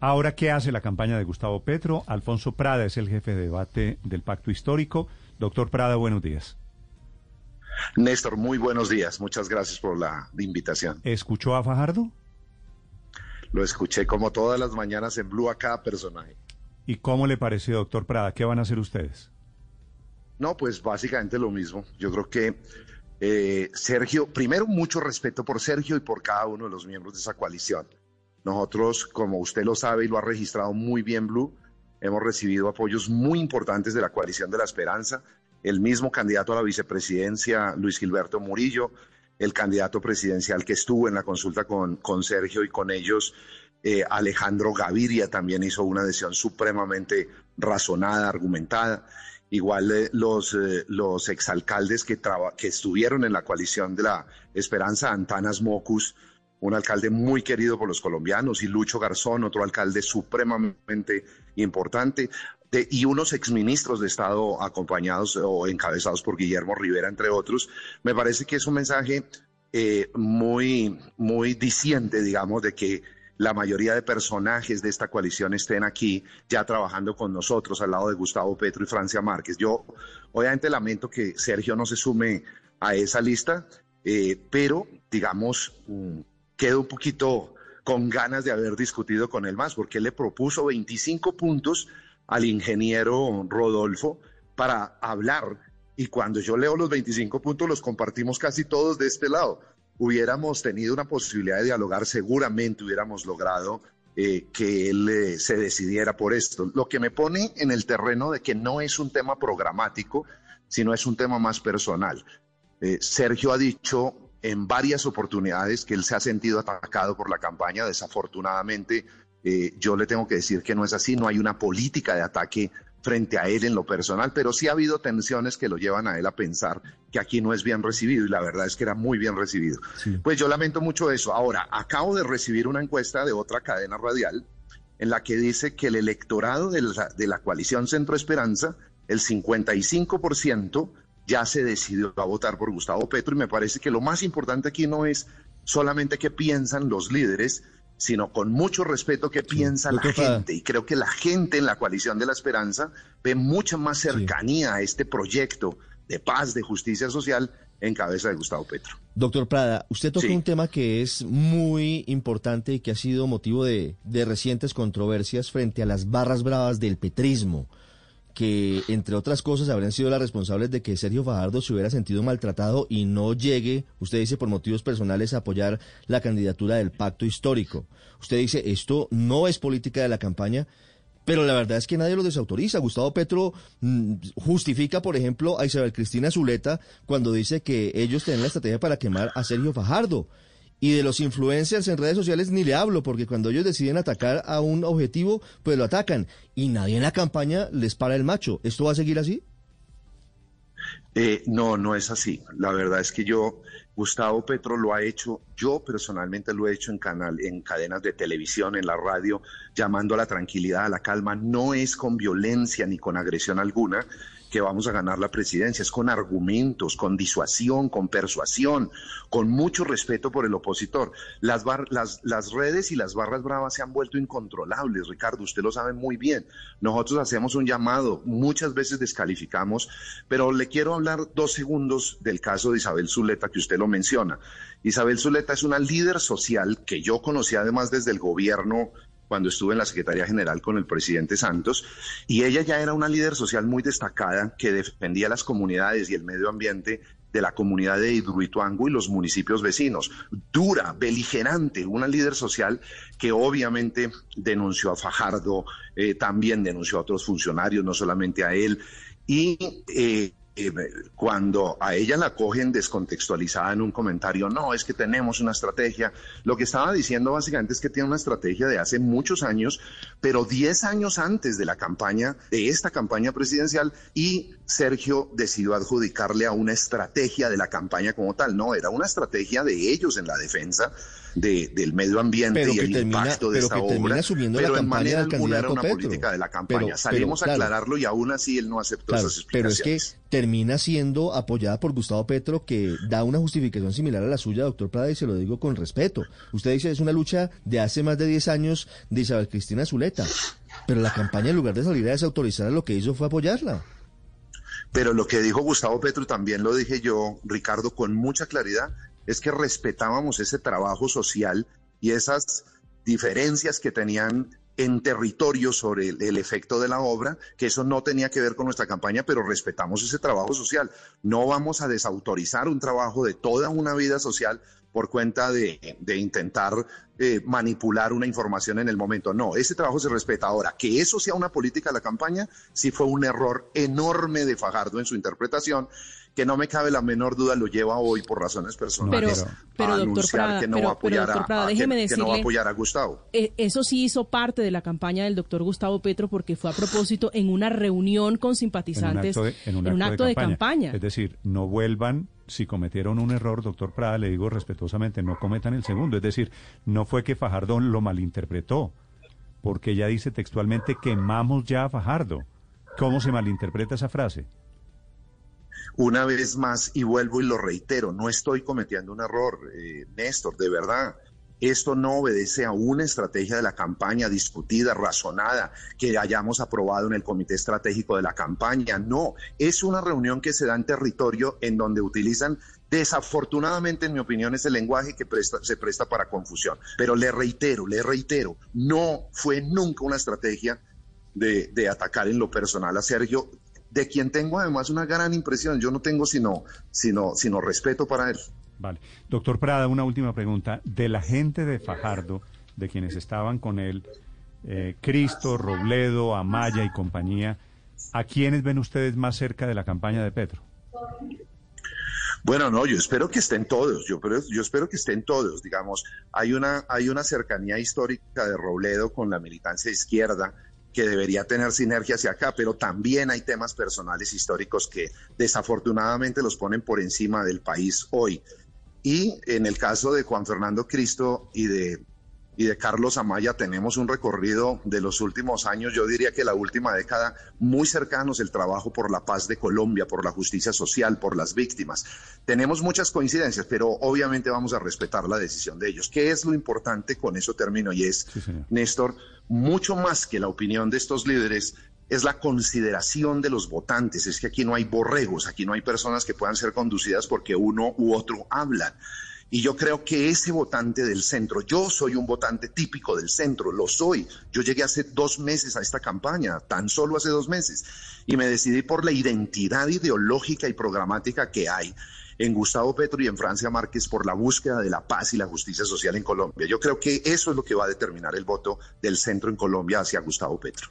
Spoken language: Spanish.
Ahora, ¿qué hace la campaña de Gustavo Petro? Alfonso Prada es el jefe de debate del Pacto Histórico. Doctor Prada, buenos días. Néstor, muy buenos días. Muchas gracias por la invitación. ¿Escuchó a Fajardo? Lo escuché como todas las mañanas en Blue a cada personaje. ¿Y cómo le pareció, doctor Prada? ¿Qué van a hacer ustedes? No, pues básicamente lo mismo. Yo creo que eh, Sergio, primero mucho respeto por Sergio y por cada uno de los miembros de esa coalición. Nosotros, como usted lo sabe y lo ha registrado muy bien Blue, hemos recibido apoyos muy importantes de la coalición de la esperanza. El mismo candidato a la vicepresidencia, Luis Gilberto Murillo, el candidato presidencial que estuvo en la consulta con, con Sergio y con ellos, eh, Alejandro Gaviria, también hizo una decisión supremamente razonada, argumentada. Igual eh, los, eh, los exalcaldes que, que estuvieron en la coalición de la Esperanza, Antanas Mocus, un alcalde muy querido por los colombianos, y Lucho Garzón, otro alcalde supremamente importante, y unos exministros de Estado acompañados o encabezados por Guillermo Rivera, entre otros. Me parece que es un mensaje eh, muy, muy diciente, digamos, de que la mayoría de personajes de esta coalición estén aquí ya trabajando con nosotros al lado de Gustavo Petro y Francia Márquez. Yo obviamente lamento que Sergio no se sume a esa lista, eh, pero digamos, mm, quedo un poquito con ganas de haber discutido con él más, porque él le propuso 25 puntos al ingeniero Rodolfo para hablar. Y cuando yo leo los 25 puntos, los compartimos casi todos de este lado hubiéramos tenido una posibilidad de dialogar, seguramente hubiéramos logrado eh, que él eh, se decidiera por esto. Lo que me pone en el terreno de que no es un tema programático, sino es un tema más personal. Eh, Sergio ha dicho en varias oportunidades que él se ha sentido atacado por la campaña. Desafortunadamente, yo le tengo que decir que no es así, no hay una política de ataque frente a él en lo personal, pero sí ha habido tensiones que lo llevan a él a pensar que aquí no es bien recibido y la verdad es que era muy bien recibido. Pues yo lamento mucho eso. Ahora, acabo de recibir una encuesta de otra cadena radial en la que dice que el electorado de la, de la coalición Centro Esperanza, el 55% ya se decidió a votar por Gustavo Petro y me parece que lo más importante aquí no es solamente qué piensan los líderes, sino con mucho respeto que piensa la gente. Y creo que la gente en la coalición de la esperanza ve mucha más cercanía a este proyecto de paz, de justicia social en cabeza de Gustavo Petro. Doctor Prada, usted toca un tema que es muy importante y que ha sido motivo de, de recientes controversias frente a las barras bravas del petrismo que entre otras cosas habrían sido las responsables de que Sergio Fajardo se hubiera sentido maltratado y no llegue, usted dice por motivos personales, a apoyar la candidatura del pacto histórico. Usted dice, esto no es política de la campaña, pero la verdad es que nadie lo desautoriza. Gustavo Petro mm, justifica, por ejemplo, a Isabel Cristina Zuleta cuando dice que ellos tienen la estrategia para quemar a Sergio Fajardo. Y de los influencers en redes sociales ni le hablo, porque cuando ellos deciden atacar a un objetivo, pues lo atacan. Y nadie en la campaña les para el macho. ¿Esto va a seguir así? Eh, no, no es así. La verdad es que yo, Gustavo Petro lo ha hecho, yo personalmente lo he hecho en canal, en cadenas de televisión, en la radio, llamando a la tranquilidad, a la calma. No es con violencia ni con agresión alguna que vamos a ganar la presidencia, es con argumentos, con disuasión, con persuasión, con mucho respeto por el opositor. Las, las, redes y las barras bravas se han vuelto incontrolables, Ricardo, usted lo sabe muy bien. Nosotros hacemos un llamado, muchas veces descalificamos, pero le quiero hablar dos segundos del caso de Isabel Zuleta, que usted lo menciona. Isabel Zuleta es una líder social que yo conocí además desde el gobierno cuando estuve en la Secretaría General con el presidente Santos, y ella ya era una líder social muy destacada que defendía las comunidades y el medio ambiente de la comunidad de Hidruituango y los municipios vecinos. Dura, beligerante, una líder social que obviamente denunció a Fajardo, eh, también denunció a otros funcionarios, no solamente a él, y eh, eh, cuando a ella la cogen descontextualizada en un comentario, no, es que tenemos una estrategia, lo que estaba diciendo básicamente es que tiene una estrategia de hace muchos años, pero 10 años antes de la campaña, de esta campaña presidencial, y Sergio decidió adjudicarle a una estrategia de la campaña como tal, no, era una estrategia de ellos en la defensa del medio ambiente y el impacto de esta obra. pero en manera alguna era una política de la campaña. Salimos a aclararlo y aún así él no aceptó esas explicaciones. Pero es que termina siendo apoyada por Gustavo Petro, que da una justificación similar a la suya, doctor Prada, y se lo digo con respeto. Usted dice es una lucha de hace más de 10 años de Isabel Cristina Zuleta, pero la campaña en lugar de salir a desautorizarla lo que hizo fue apoyarla. Pero lo que dijo Gustavo Petro, también lo dije yo, Ricardo, con mucha claridad, es que respetábamos ese trabajo social y esas diferencias que tenían en territorio sobre el, efecto de la obra, que eso no tenía que ver con nuestra campaña, pero respetamos ese trabajo social. No vamos a desautorizar un trabajo de toda una vida social por cuenta de, intentar eh, manipular una información en el momento. No, ese trabajo se respeta. Ahora, que eso sea una política de la campaña, sí fue un error enorme de Fajardo en su interpretación que no me cabe la menor duda lo lleva hoy por razones personales pero, a anunciar que no va a apoyar a, Gustavo. Eh, eso sí hizo parte de la campaña del doctor Gustavo Petro porque fue a propósito en una reunión con simpatizantes en un acto, de, campaña. Es decir, no vuelvan si cometieron un error, doctor Prada, le digo respetuosamente, no cometan el segundo. Es decir, no fue que Fajardo lo malinterpretó, porque ella dice textualmente quemamos ya a Fajardo. ¿Cómo se malinterpreta esa frase? Una vez más, y vuelvo y lo reitero, no estoy cometiendo un error, eh, Néstor, de verdad. Esto no obedece a una estrategia de la campaña discutida, razonada, que hayamos aprobado en el Comité Estratégico de la campaña. No, es una reunión que se da en territorio en donde utilizan Desafortunadamente, en mi opinión, es el lenguaje que se presta para confusión. Pero le reitero, le reitero, no fue nunca una estrategia de, de, atacar en lo personal a Sergio de quien tengo además una gran impresión. Yo no tengo sino, sino, sino respeto para él. Vale. Doctor Prada, una última pregunta. De la gente de Fajardo, de quienes estaban con él, eh, Cristo, Robledo, Amaya y compañía, ¿a quiénes ven ustedes más cerca de la campaña de Petro? Bueno, no, yo espero que estén todos, yo, yo espero que estén todos, digamos, hay una, hay una cercanía histórica de Robledo con la militancia izquierda, que debería tener sinergia hacia acá, pero también hay temas personales históricos que desafortunadamente los ponen por encima del país hoy. Y en el caso de Juan Fernando Cristo y de, y de Carlos Amaya tenemos un recorrido de los últimos años, yo diría que la última década, muy cercanos el trabajo por la paz de Colombia, por la justicia social, por las víctimas. Tenemos muchas coincidencias, pero obviamente vamos a respetar la decisión de ellos. ¿Qué es lo importante? Con eso termino y es, Néstor, mucho más que la opinión de estos líderes, es la consideración de los votantes. Es que aquí no hay borregos, aquí no hay personas que puedan ser conducidas porque uno u otro hablan. Y yo creo que ese votante del centro, yo soy un votante típico del centro, lo soy. Yo llegué hace dos meses a esta campaña, tan solo hace dos meses, y me decidí por la identidad ideológica y programática que hay en Gustavo Petro y en Francia Márquez por la búsqueda de la paz y la justicia social en Colombia. Yo creo que eso es lo que va a determinar el voto del centro en Colombia hacia Gustavo Petro.